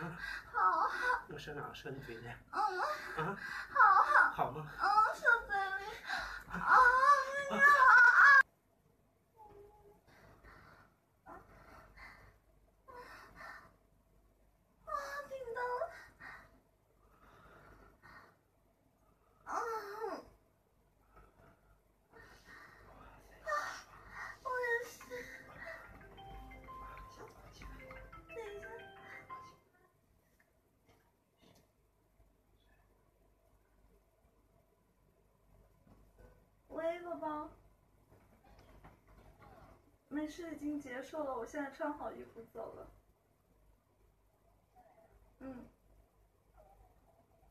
嗯，好好。我伸哪儿？舌你嘴去。嗯。啊。好好。好吗？没事，已经结束了，我现在穿好衣服走了。嗯，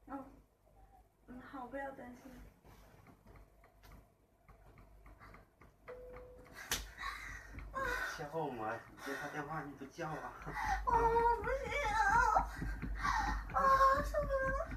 嗯，嗯，好，不要担心。邂逅我，你接他电话你不叫啊？哦，不行啊，啊，受不了。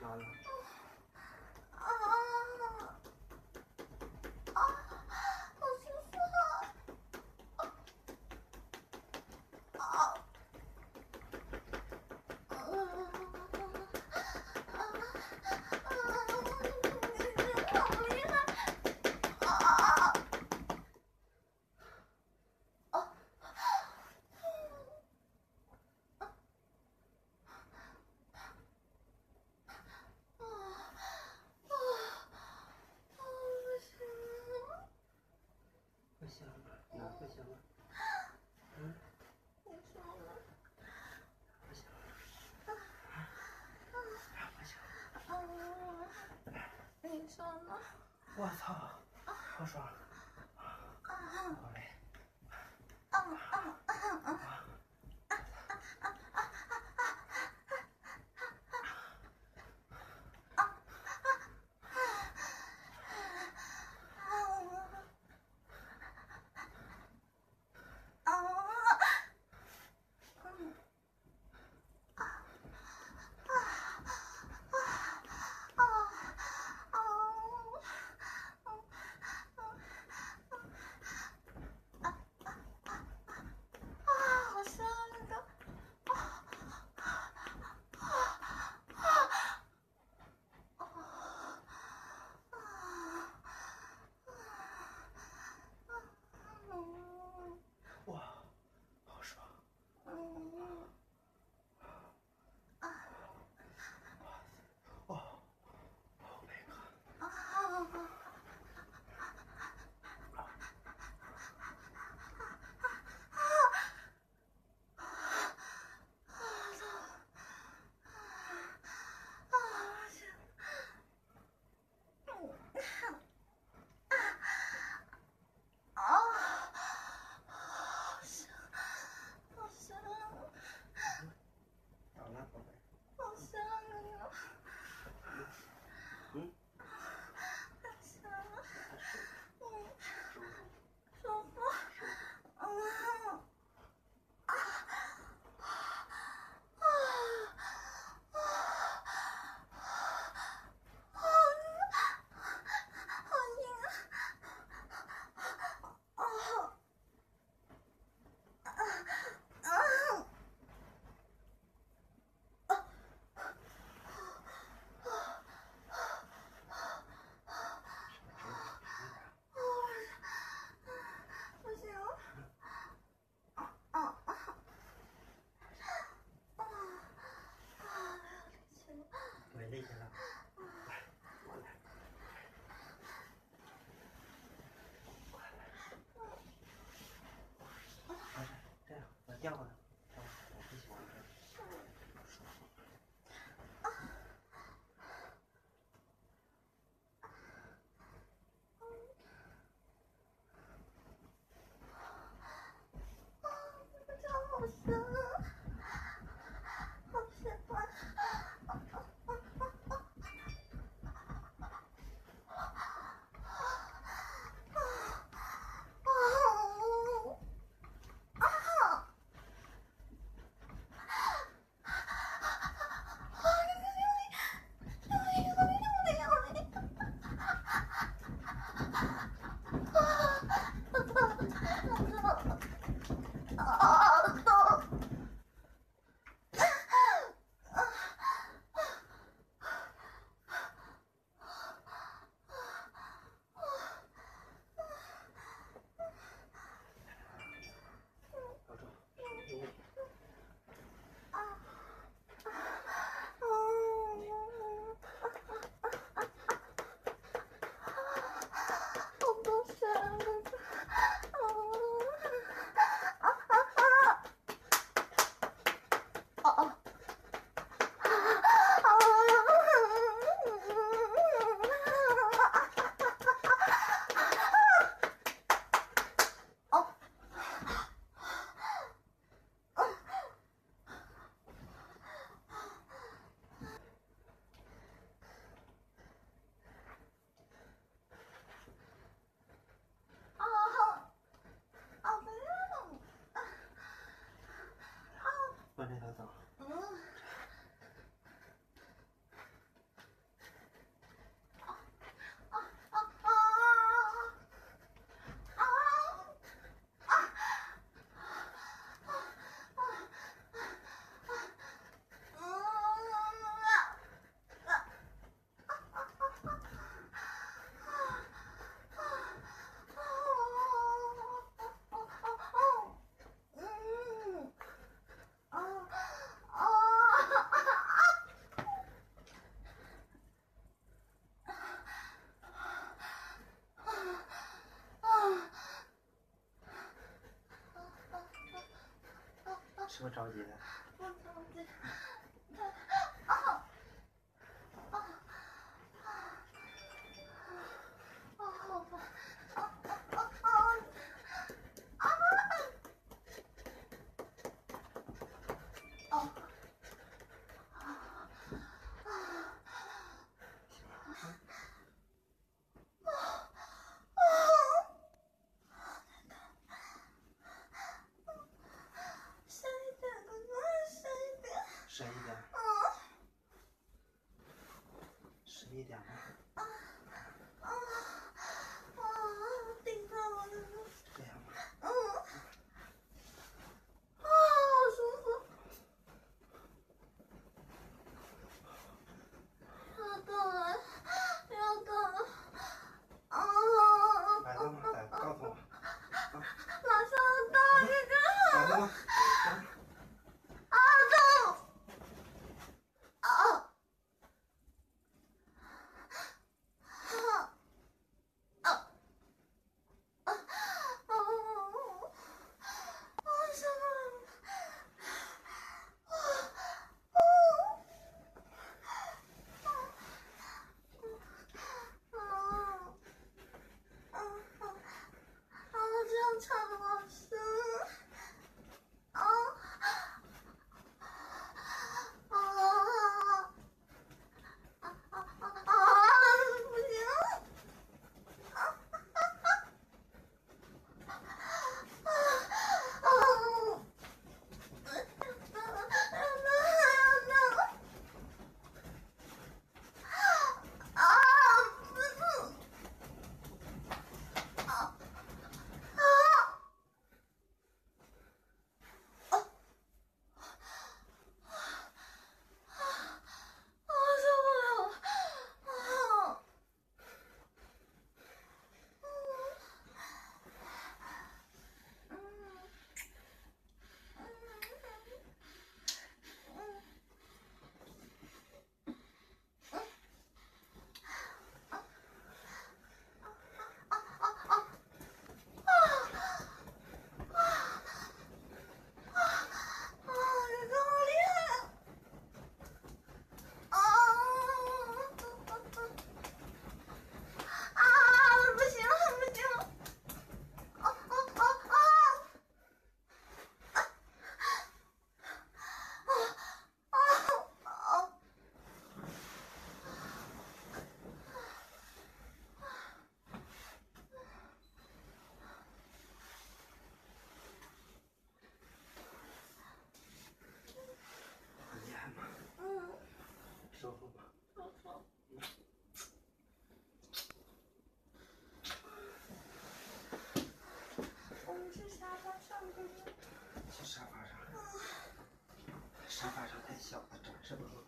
不行了。哪不行了？嗯，你说呢？不行。不行。啊，你说呢？我操，好爽。Oh. 这么着急呢？不着急。他啊啊啊啊！好烦！啊啊啊啊！啊！深一点，哥哥，深一点。深一点，啊深一点吗。小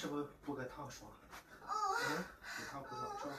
是不是补个套爽？嗯，一套不爽是吧？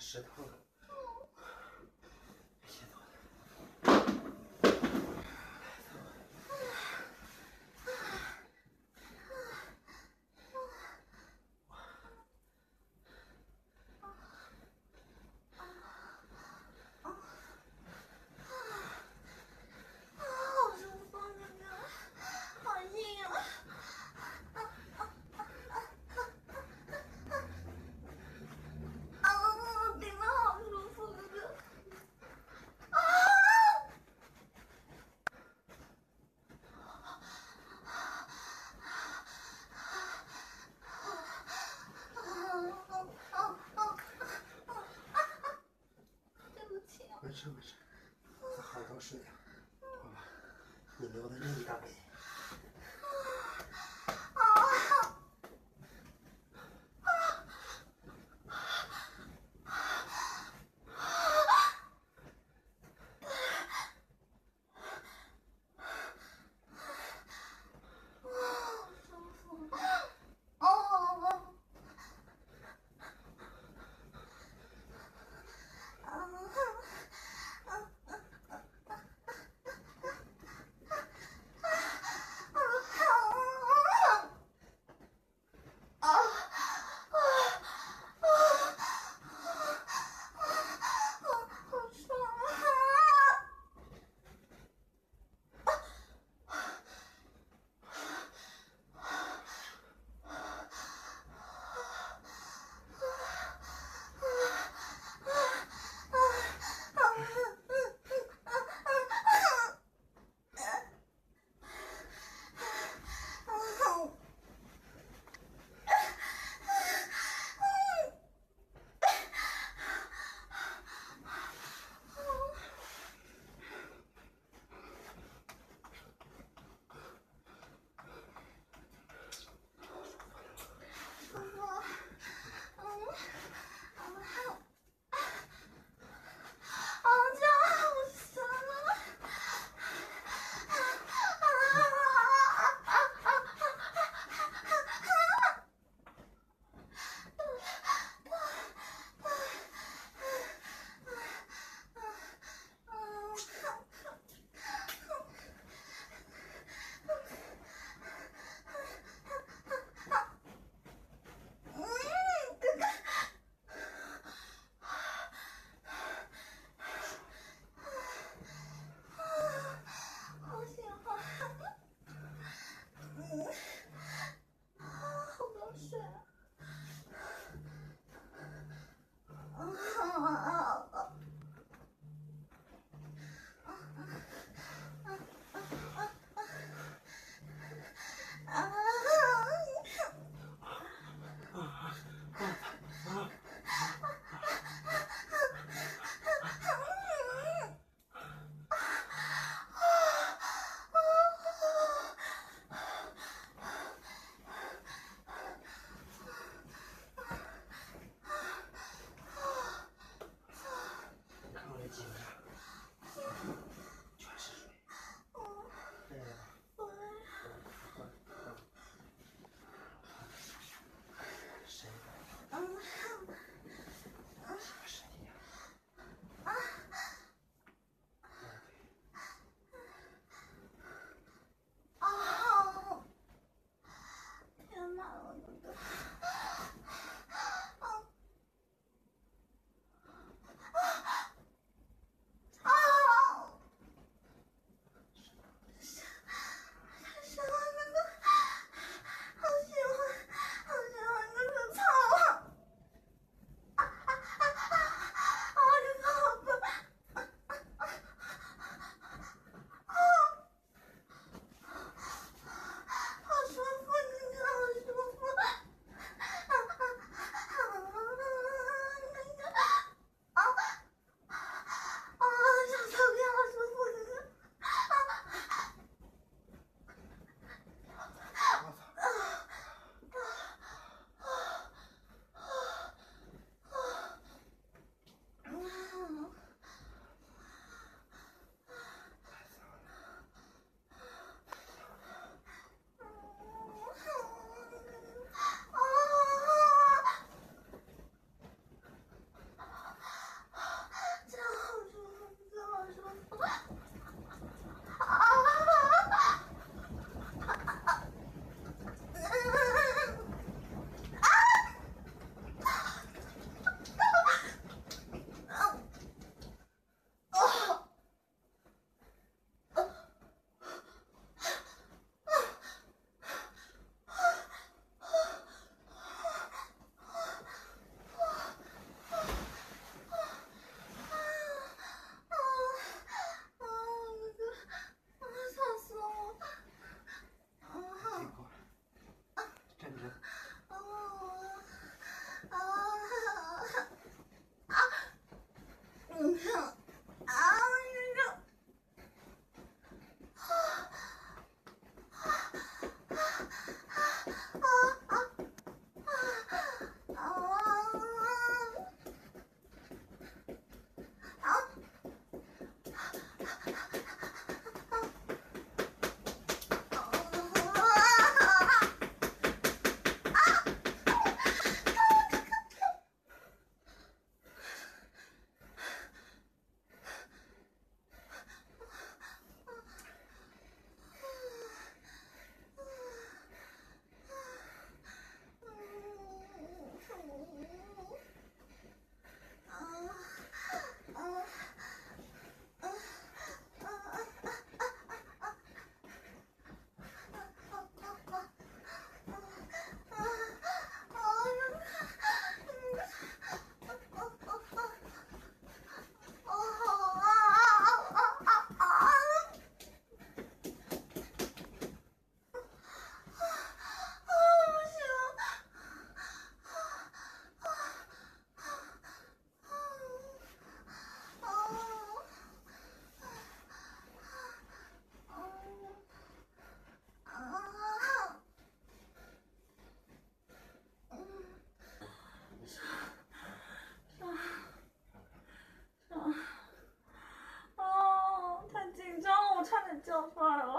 石头。没事没事，喝好好睡呀，好吧？你留的那一大杯。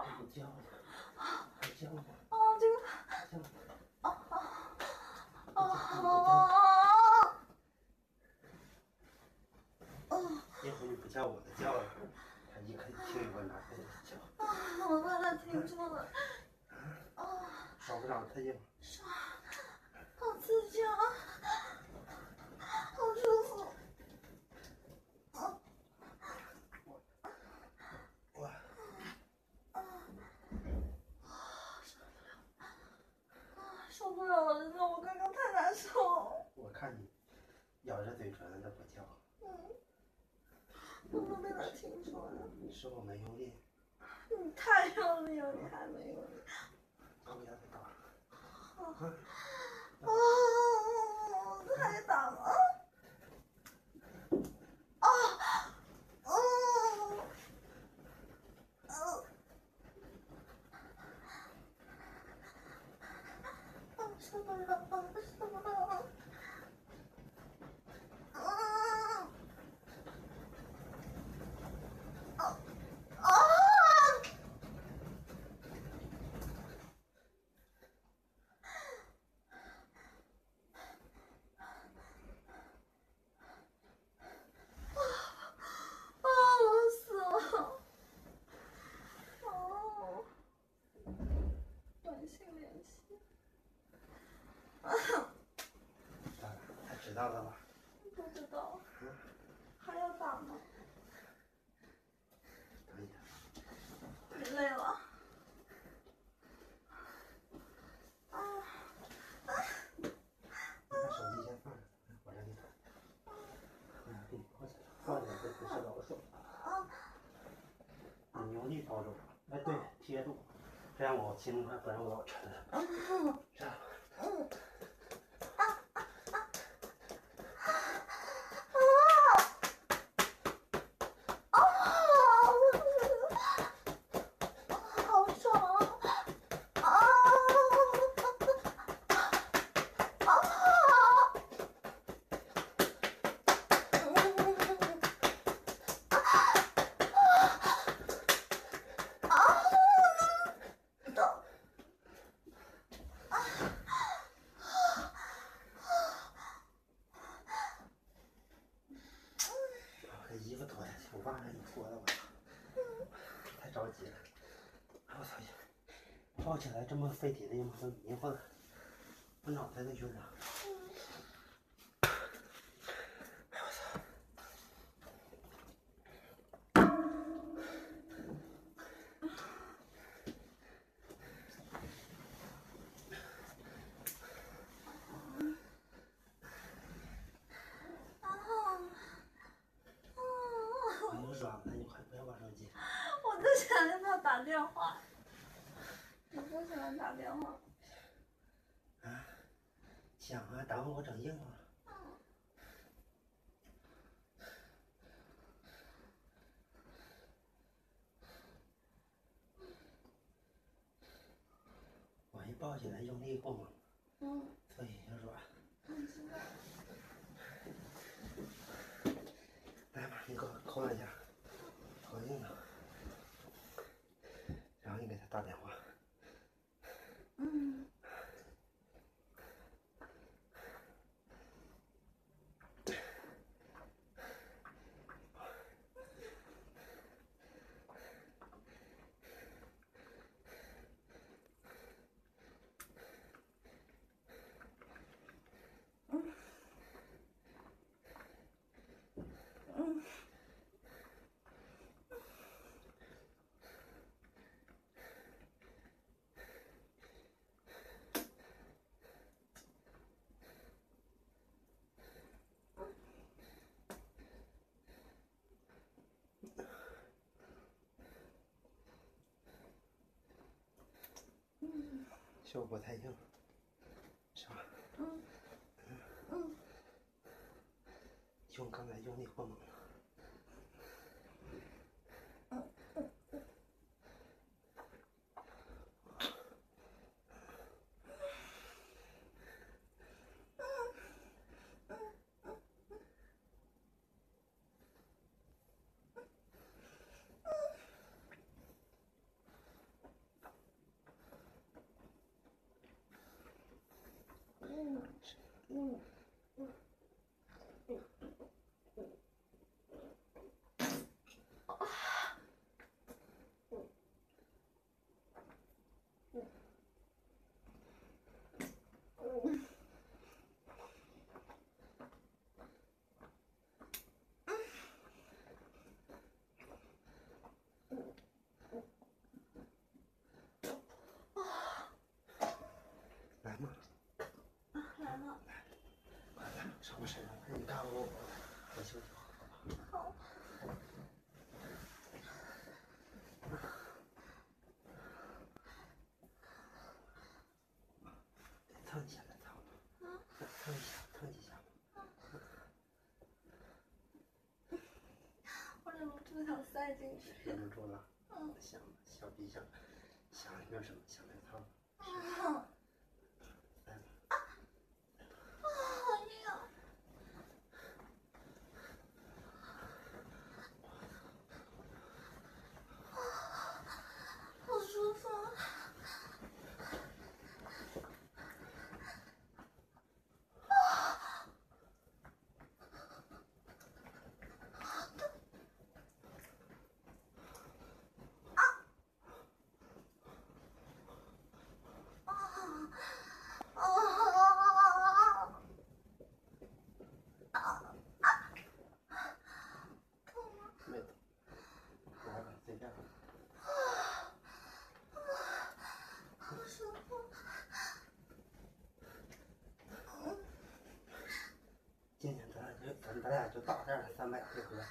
我教我教我日の。知道。不知道。还要打吗？可以。太累了。力抓住，哎对，贴住，这样我快，不然我老沉。抱起来这么费体力吗？都迷糊了我脑袋都晕了。想啊，打完我长硬了。我一抱起来，用力过猛。效果太硬，是吧？嗯。嗯。用刚才用力过猛了。嗯，嗯。什么身上？你看我，我休息好了。好。疼一下，再疼。嗯。疼一下，疼一下。嗯。我忍不住想塞进去。忍不住了。嗯。想想，比想，想那什么，想那汤。嗯。大袋的三百回合。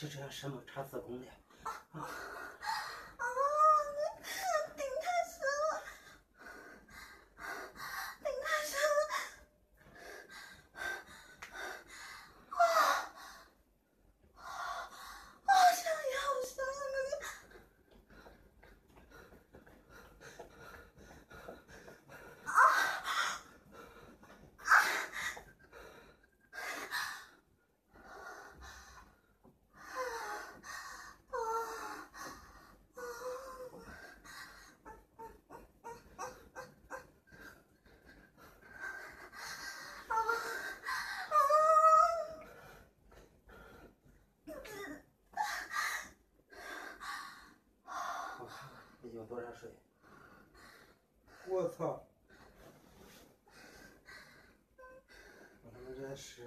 就这样，什么查子宫的？我操！我他妈真是，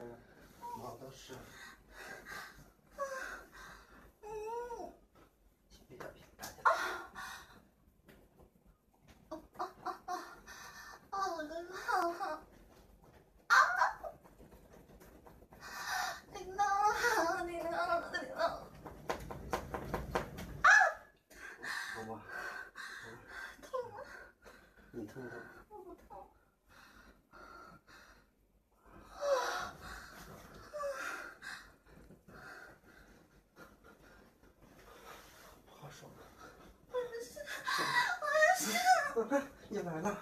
妈都是。快，你来了。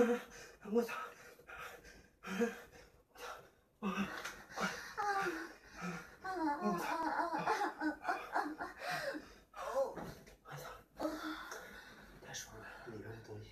我操！太爽了，里面的东西。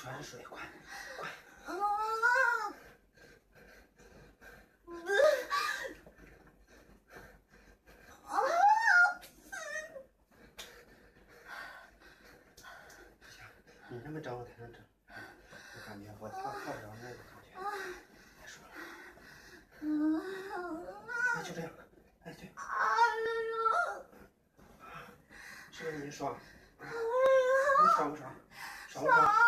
全是水，快快！你这么整我才能整，我感觉我操，操不着那个感觉，别说了。那，就这样，哎对，是不是你爽？你爽不爽？爽不爽？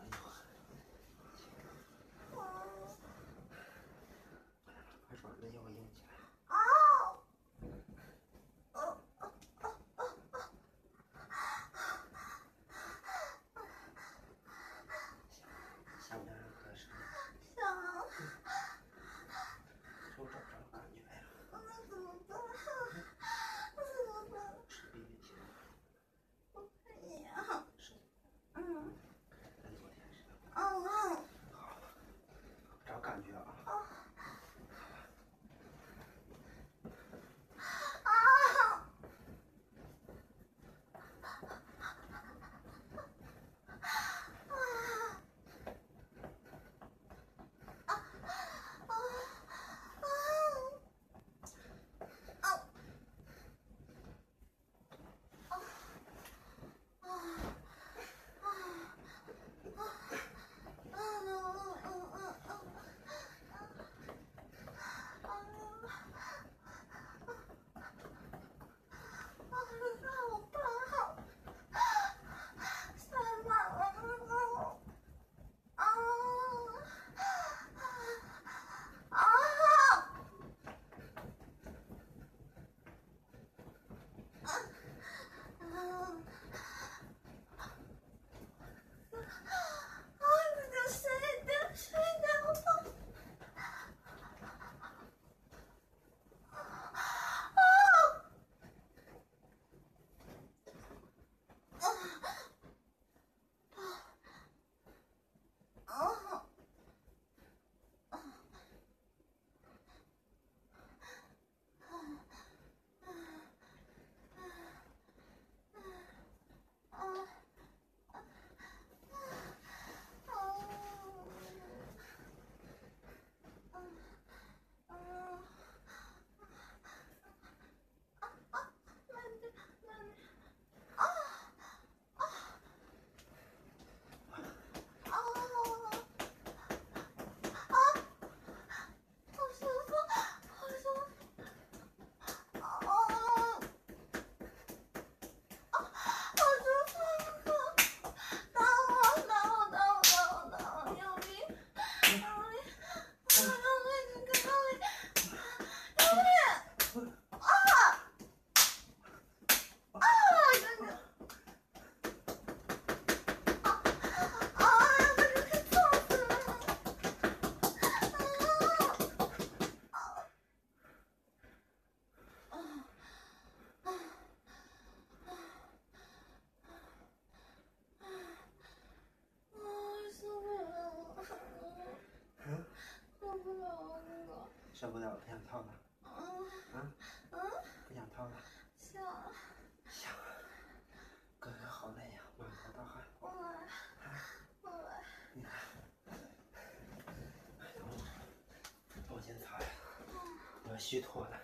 受不了了，不想套了。啊？不想套了。想。想。哥哥好累呀，满头大汗。我来。我来。你看。等我，等我先擦呀。我要虚脱了。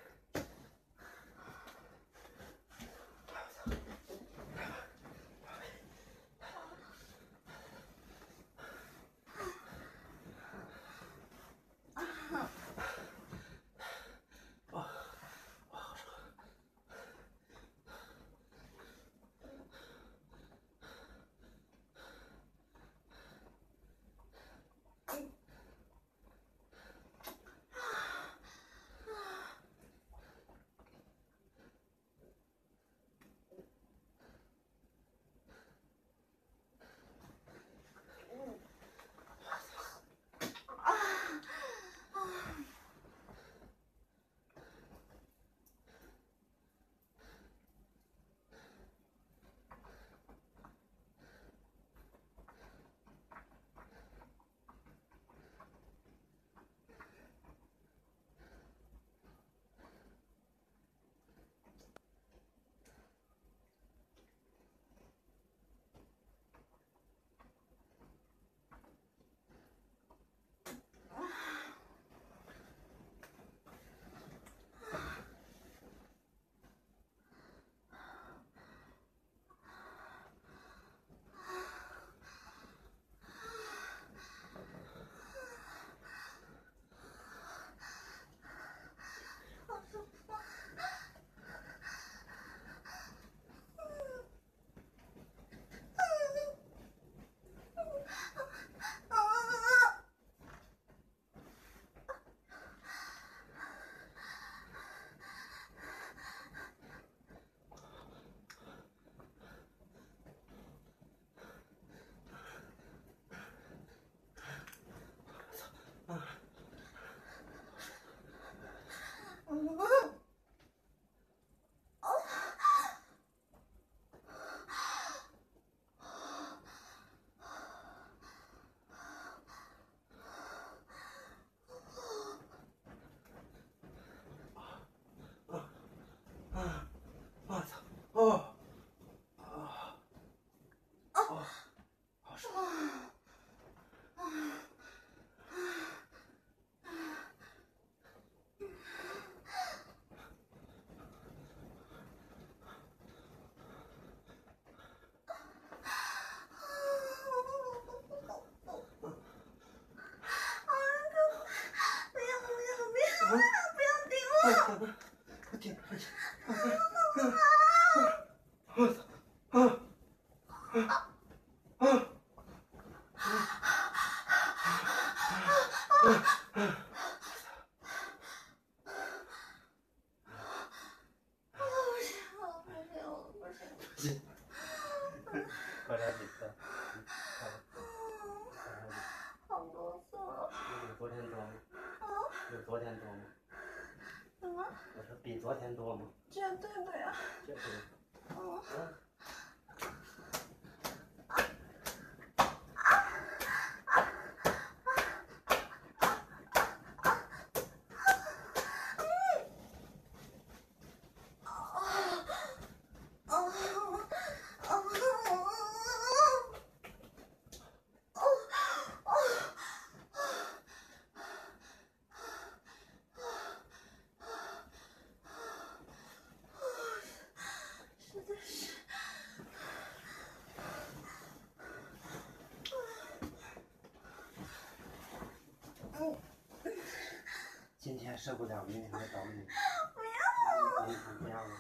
受不了，明天来找你。不要。明天不要了，明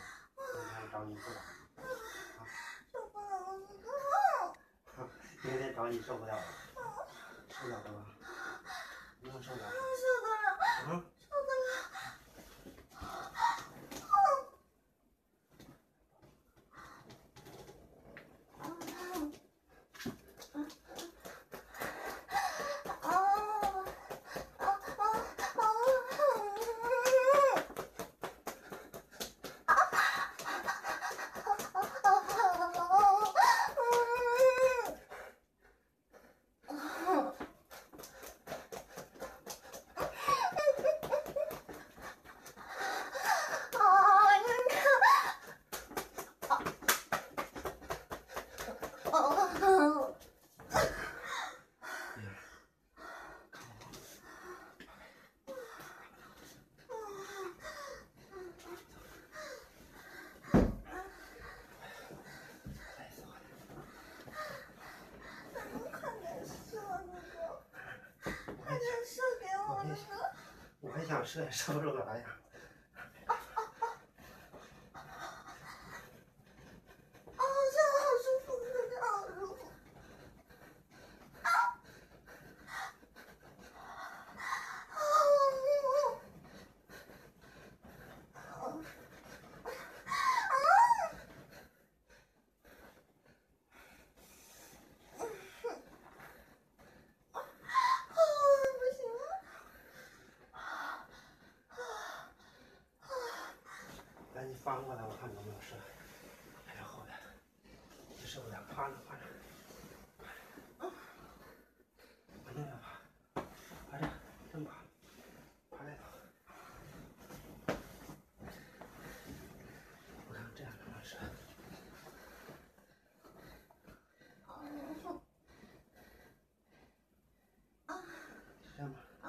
天找你不了。受不了了，明天找你受不了了。受不了了吧？不用受了。受得了。嗯。受得了。我还想射也射不出来呀。你翻过来，我看你有没有事。还是后边，你是不了，趴着趴着，往那边趴，趴着，这么趴，趴这头。我看这样能不能射？这样吧。没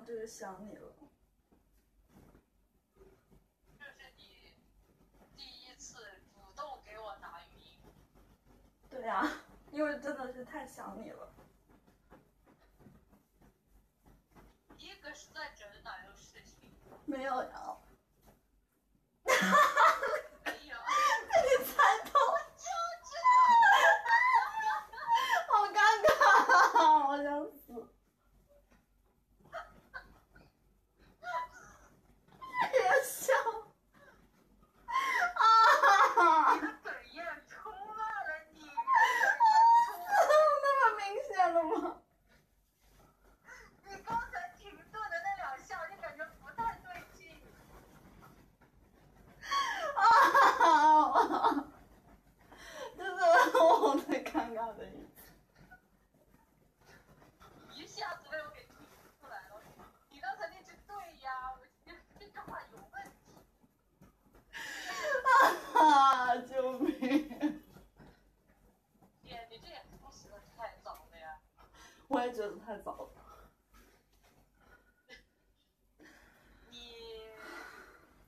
有，就是想你了。这是你第一次主动给我打语音。对呀、啊，因为真的是太想你了。一个是在整哪样事情？没有呀。没有。被你猜到。好尴尬，我想死。了吗？你刚才停顿的那两下，就感觉不太对劲。啊！这是我最尴尬的一次。一下子被我给听出来了。你刚才那句对呀，我觉得这句话有问题。啊！救命！姐，你这也不是太早了呀。我也觉得太早了。你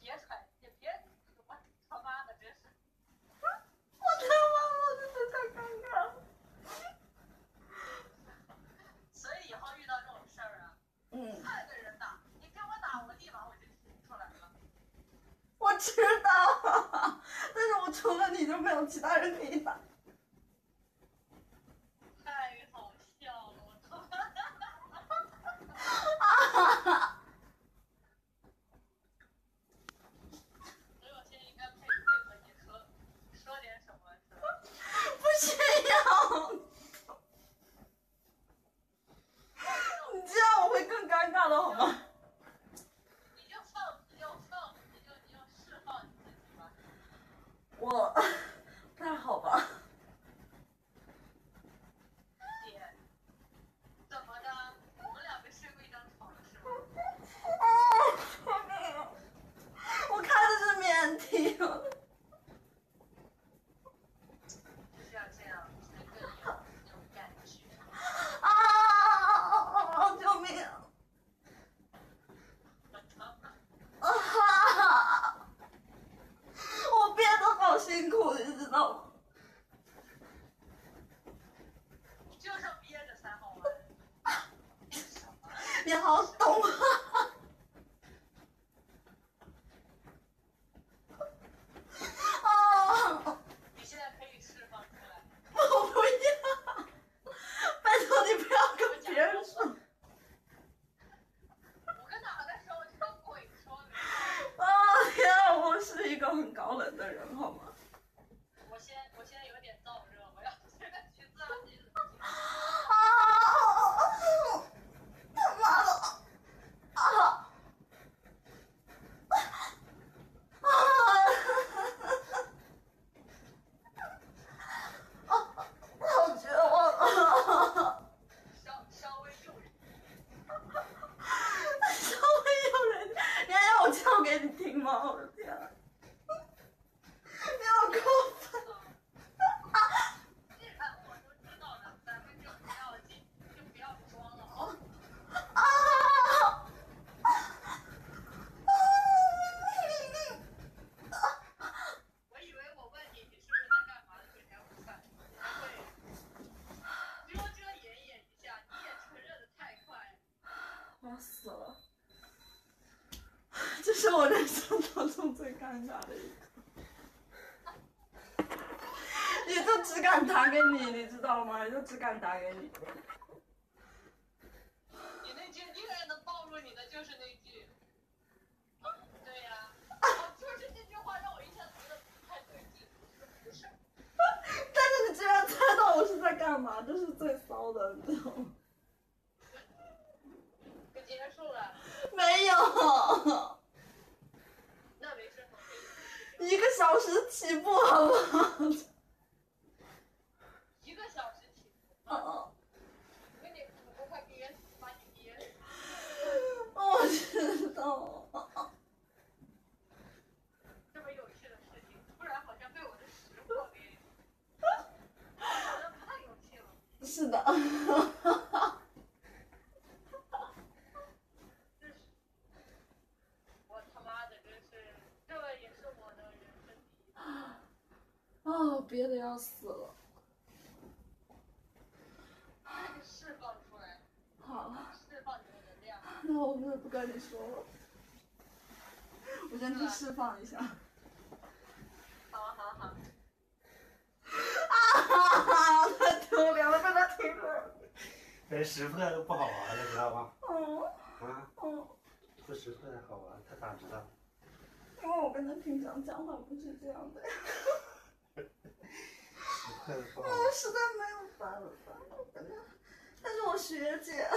别喘，也别，我他妈的真是。我他妈，我真的太尴尬了。所以以后遇到这种事儿啊，嗯，换个人打，你给我打，我立马我就听出来了。我知道，但是我除其他人可以打。我中最尴尬的一刻。你就只敢打给你，你知道吗？你就只敢打给你。你那句依然能暴露你的就是那句。对呀、哦就是这句话让我一下子觉得不太对劲，不是。但是你居然猜到我是在干嘛，这是最骚的，你知道吗？可结束了，没有，一个小时起步，好不好？一个小时起步。哦哦，我给你，我快憋死，把你憋死。我知道。这么有趣的事情，突然好像被我的实话给，好像太有趣了。是的。真是，我他妈的真是，这也是我的人生第一次。啊，憋得要死了。释放出来，好，释放你的能量。那我不是不跟你说了，我先去释放一下。好好好，啊哈哈！太丢脸了，被他听了。哎，识破都不好玩了，知道吗？嗯啊，嗯，不识破才好玩，他咋知道？因为我跟他平常讲话不是这样的。我实在没有办法，但是我学姐。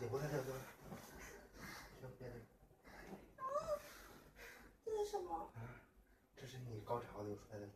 你不看这个听别的。这是什么？这是你高潮流出来的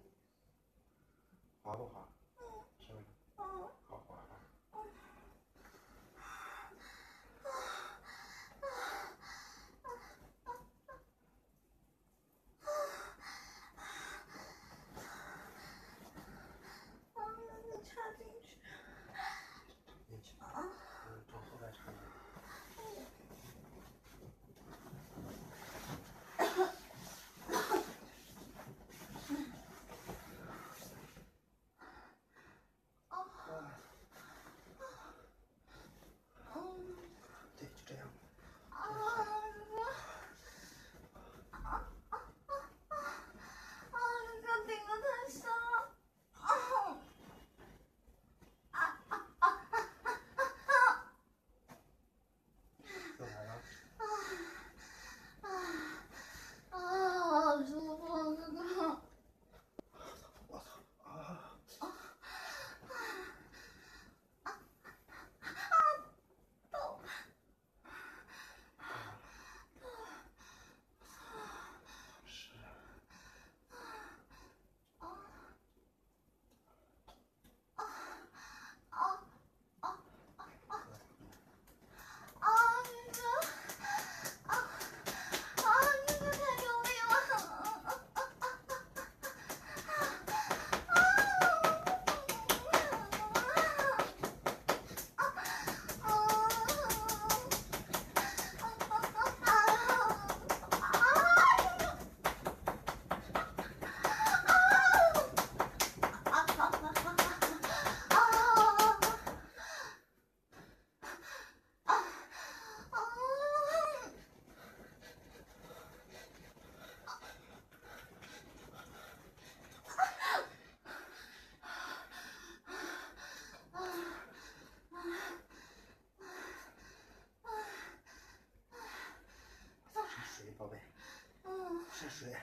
水，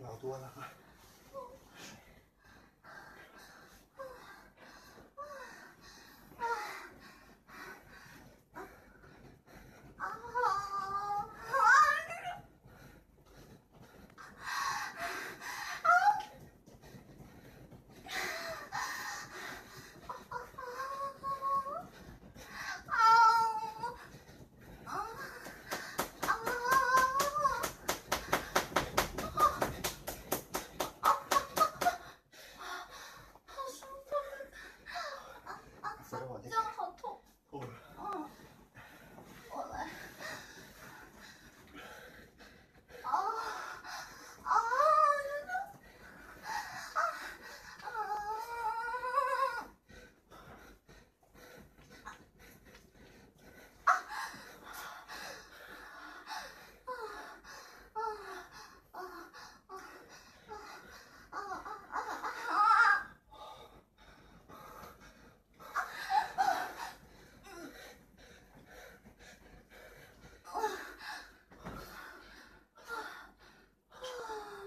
老多了啊。扶着我这这样好痛。痛了。嗯，我来。啊啊！真的。啊啊！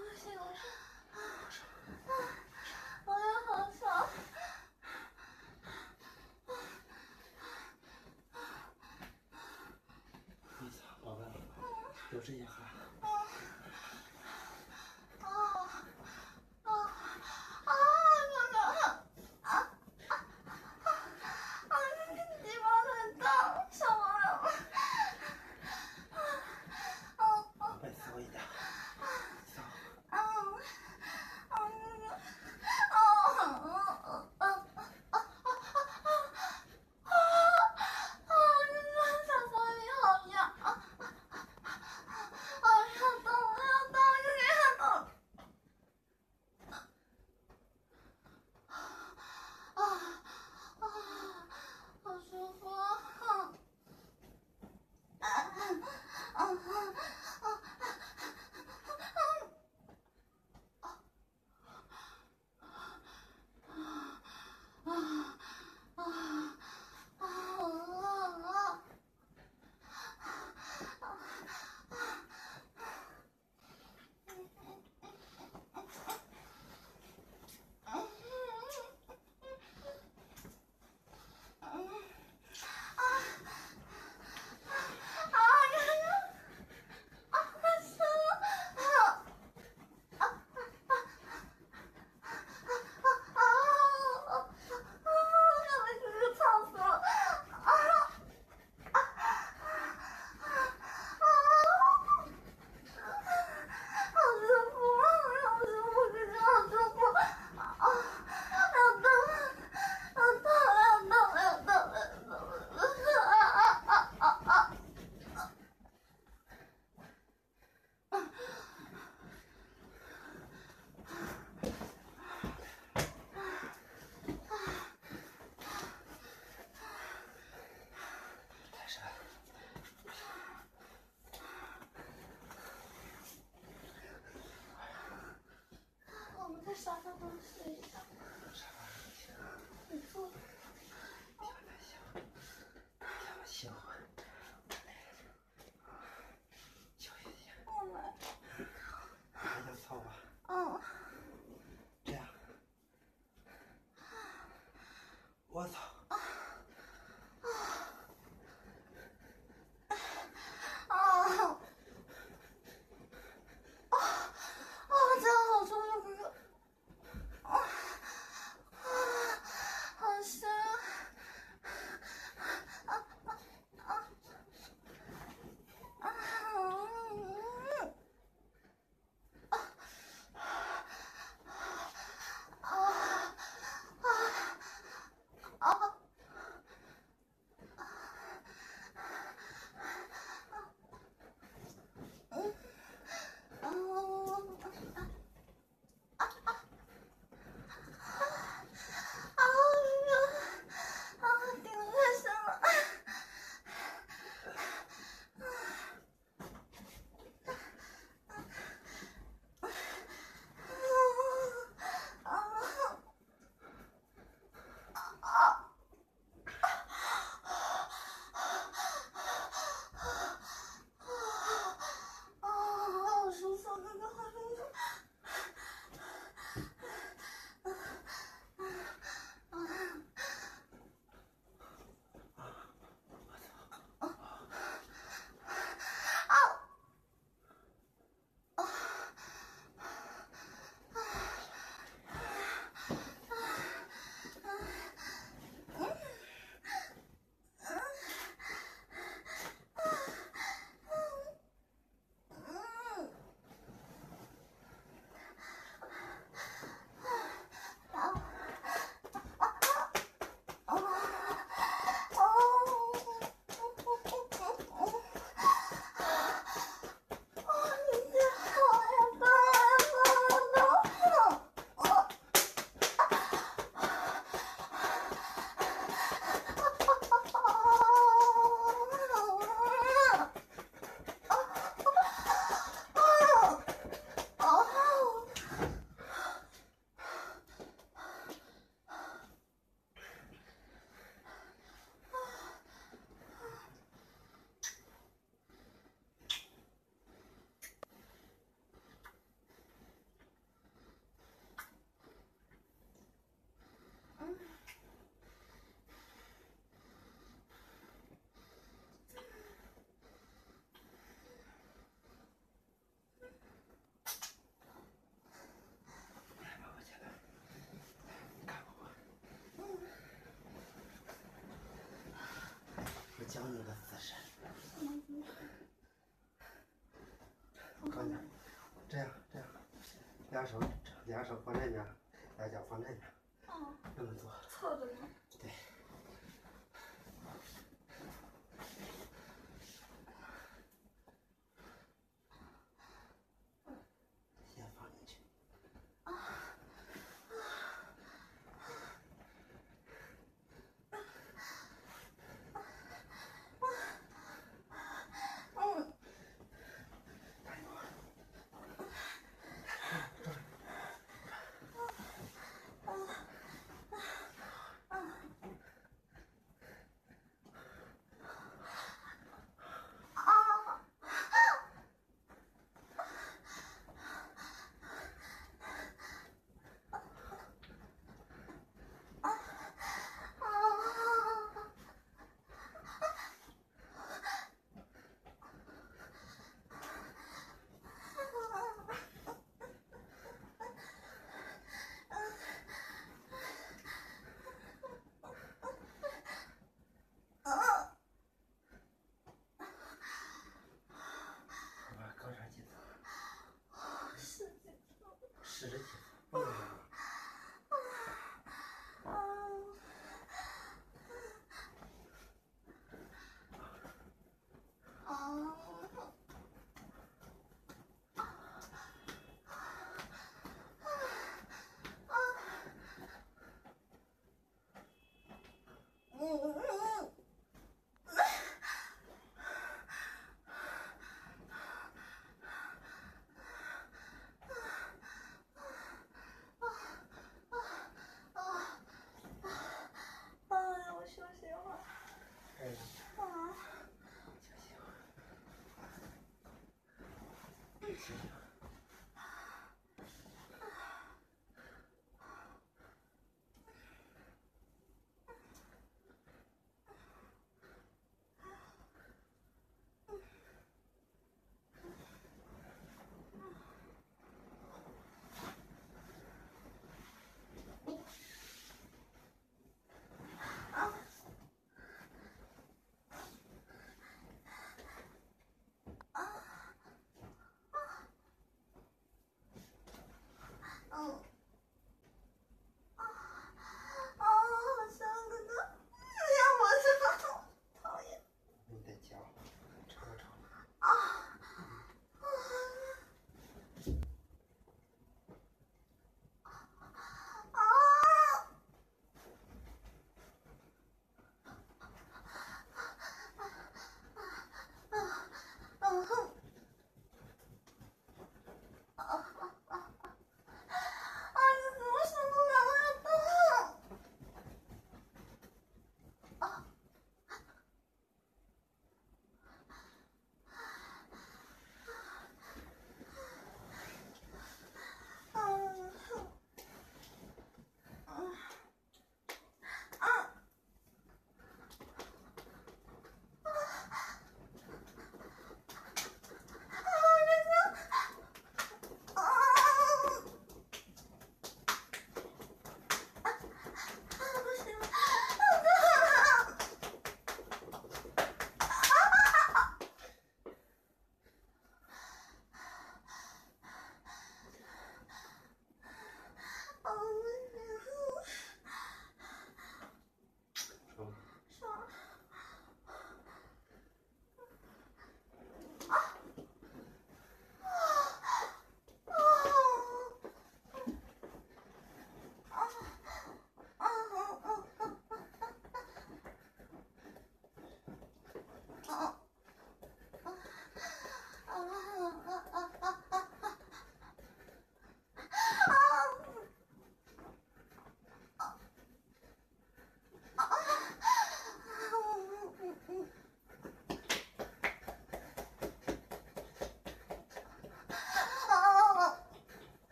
不行了，我也好想。你操，宝贝，有这些孩。两手放这边，两脚放这边，Amen.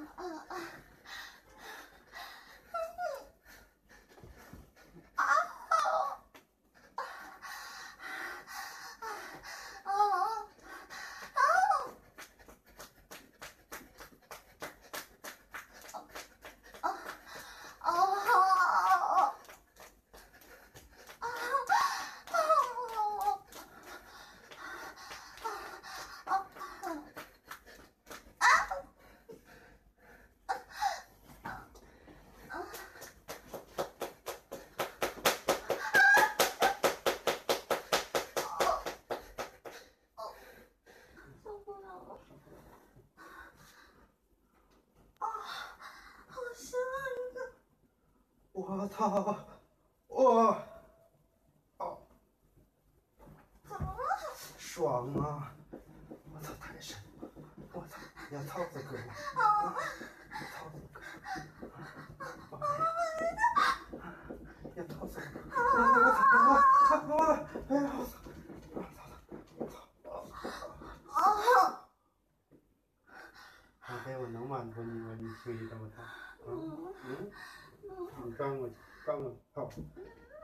uh, uh. 我操！我，哦，怎么了？爽啊！我操，太深了！我操，你要操死哥了！啊，操死哥！要操死我！我操！我我哎呀！我操！我操！我操！宝贝，我能满足你吗？你睡的我操！嗯嗯，你转过去，转过去，好，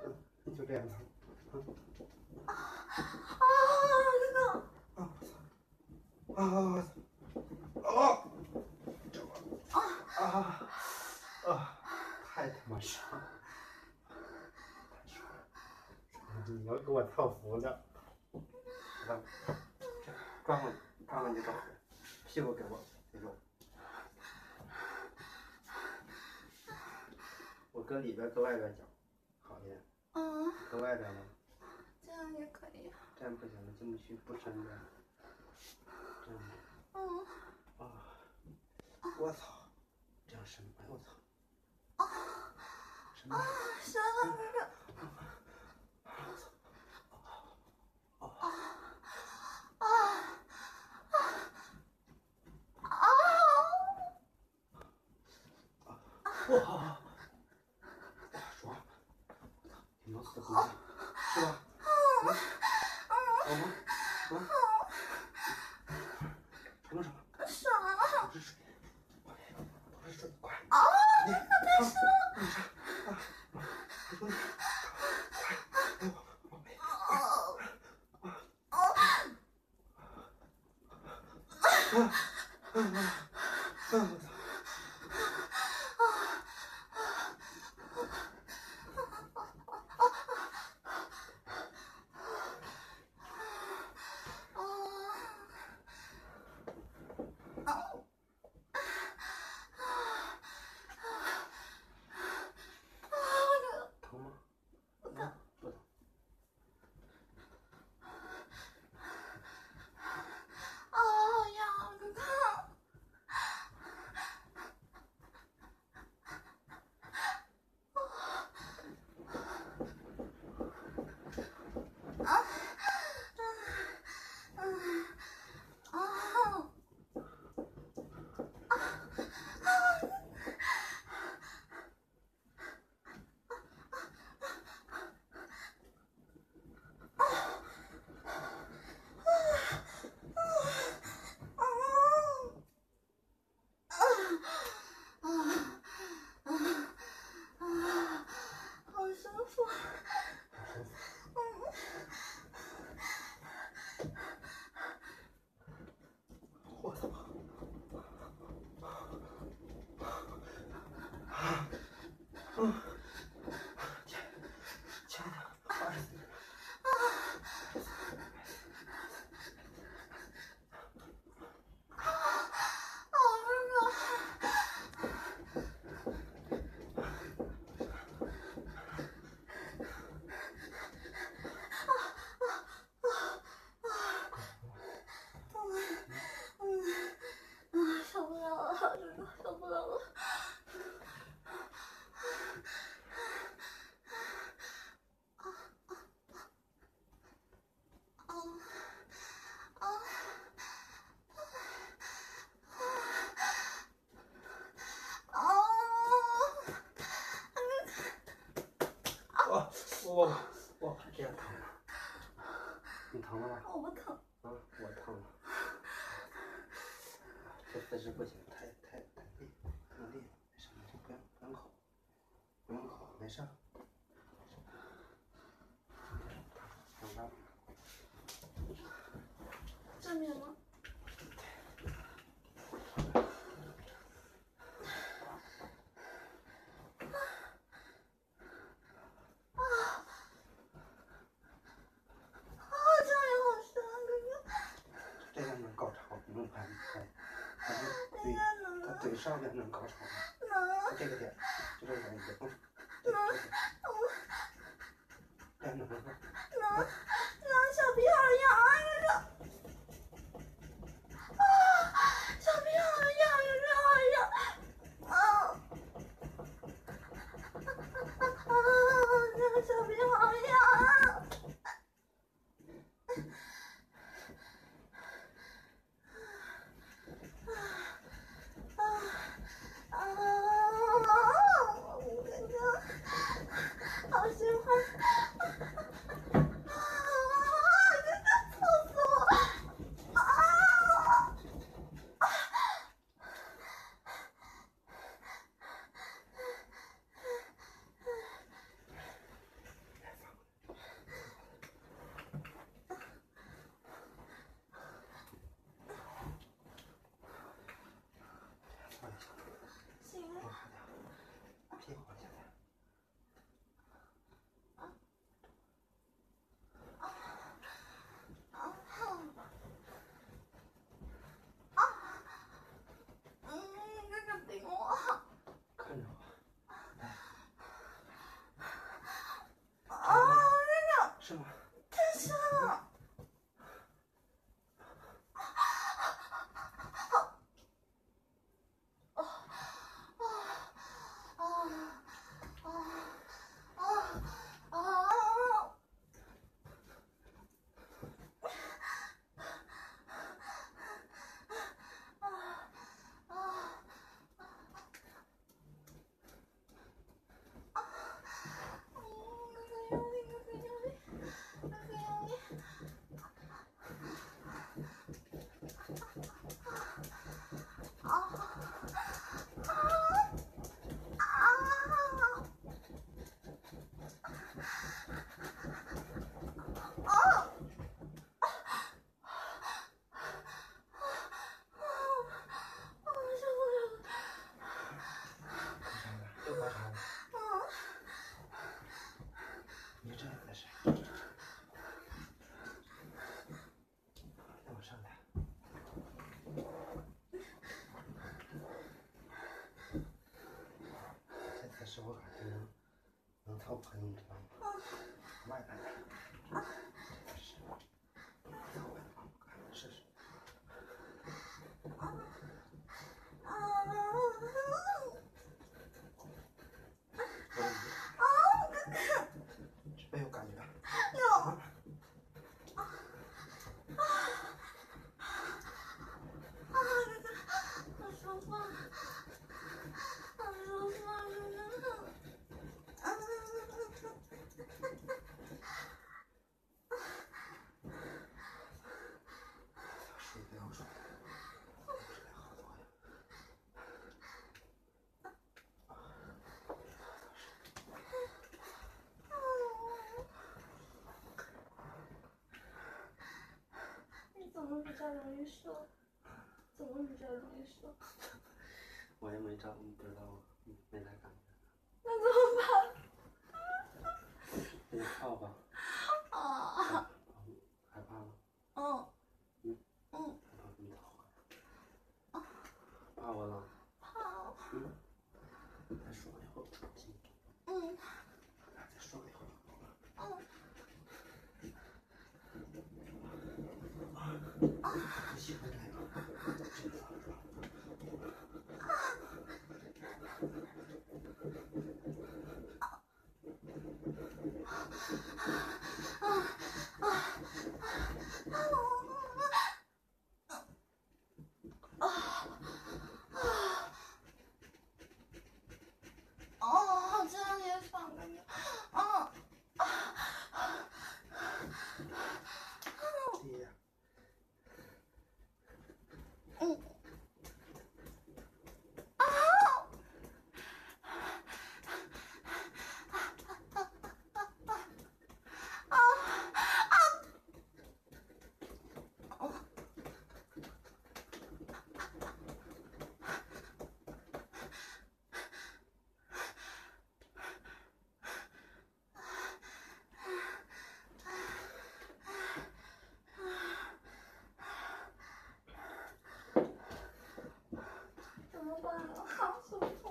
嗯，你就这样操。啊，哥哥。啊！操！啊！啊！啊！啊啊啊！太他妈爽了！太爽了！你要给我操服了！来，这转过去，转过去找，屁股给我，搁里边，搁外边脚，好一点。嗯，搁外边吗？这样也可以。这样不行，进不去，不伸着。这样。嗯。啊！我操！这样深，哎我操！啊！啊，深了，哥哥。啊！啊！啊！啊！哇！哇，爽！我操，挺能死的，是吧？嗯。好吗？嗯。什么什么？爽啊！不是水，不是水，快！啊！你太爽了！你上啊！我说你快！哎我宝贝。啊！啊！啊！啊！啊！我操！疼吗？不疼，不疼。啊呀，哥哥！啊！嗯嗯啊！啊啊啊，好舒服啊。我操！嗯，亲亲爱的，二十四。好哥哥。嗯嗯，受不了了，哥哥，受不了了。啊啊啊！我我我这样疼吗？你疼了吗？我不疼。啊，我疼了。这姿势不行，太太太累，太累了。没事没事，不用不用考，不用考，没事。想办法。正面吗？啊，这样也好深啊，哥哥。这样能高潮，不用拍拍，他是哎嘴，呀，能他嘴上面能不喷你知道较容易瘦？怎么比较容易瘦？我也没找，不知道，没来感觉。那怎么办？给你抱吧。啊。害怕吗？嗯。嗯。嗯。害怕你疼。怕我了。怕。嗯。再说一会儿。嗯。再说一会儿。嗯。啊。不喜欢这个。哦，这样也爽的呢。哦。爹。嗯。怎么办我？好舒服。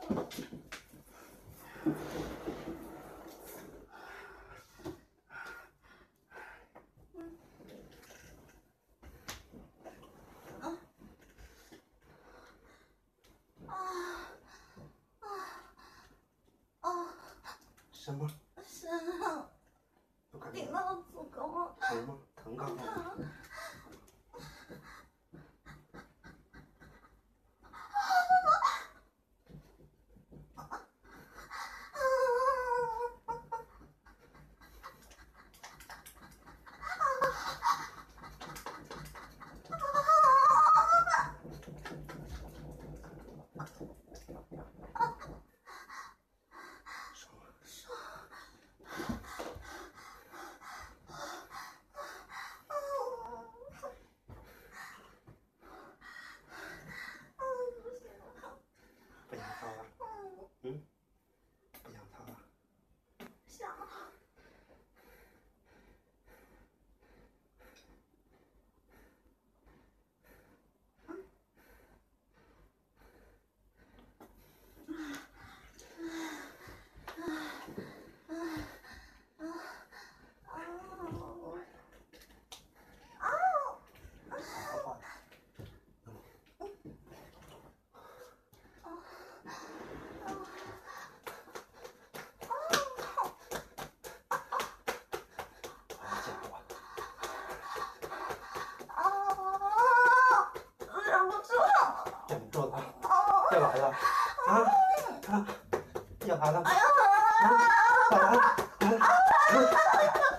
嗯。啊。啊。啊。啊。什么？是啊。不感觉顶到子宫了。疼吗？疼干嘛？疼。不想操了？嗯？不想操了？想。好好的。好家伙，啊！忍不住了。忍不住了，啊！又来了，啊啊，啊来了，哎呀！啊，来了，来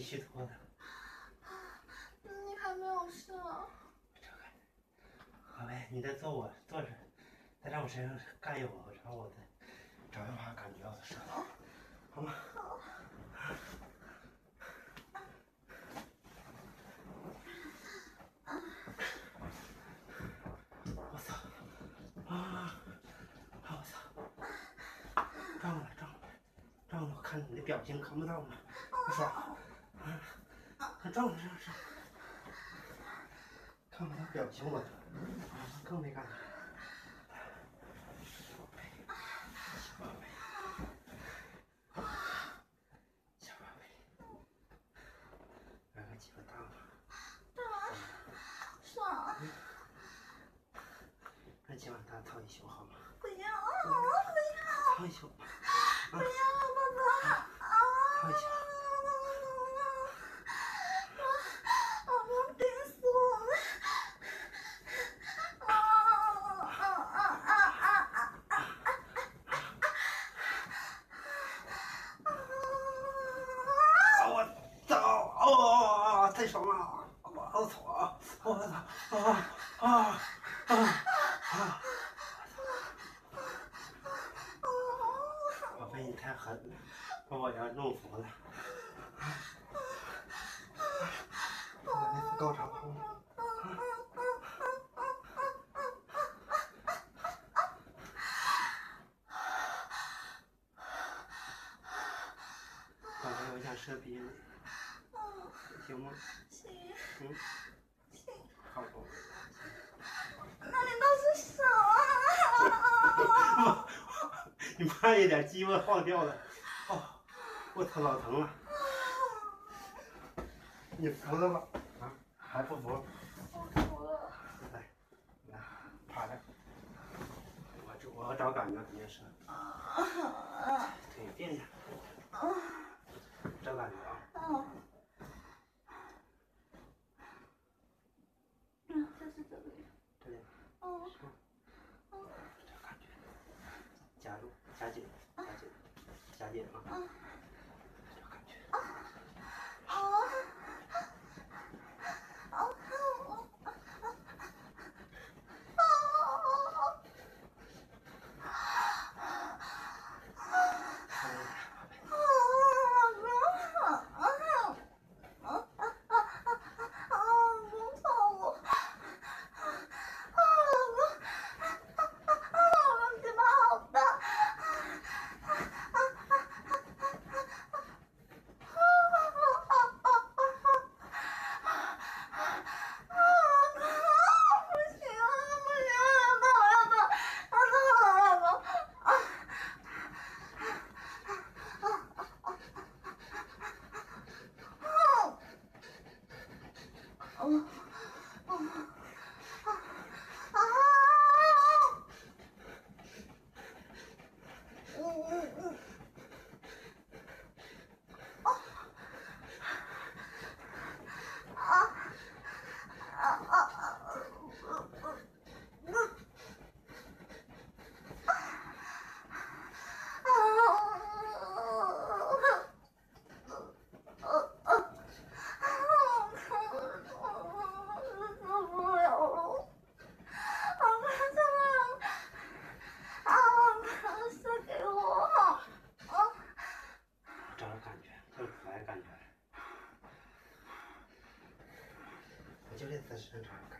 去脱的。你还没有试啊？这个，好呗，你再坐我坐着，再让我身上干一会儿，然后我再找一把感觉我的舌头，好吗？我操！啊！我操！胀了，胀了，胀了！我看你的表情看不到吗？上上上，看看他表情吧，更没干啥。小宝贝，小宝贝，来个鸡巴大吗？爽！让今晚大套一宿好吗？不要，不要，套一宿。不要，爸爸！啊！套一宿。我我要顶死我了！啊啊啊啊啊啊！啊！我操！哦，太爽了！我操！我操！啊啊啊啊！宝贝，你太狠了，把我要弄服了。我那次高潮后，宝射逼你，行吗？行嗯，行，好不？那你都是手啊？你慢一点，鸡巴晃掉了。哦，我操，老疼了。你服了吧？啊，还不服这姿势能找着感觉。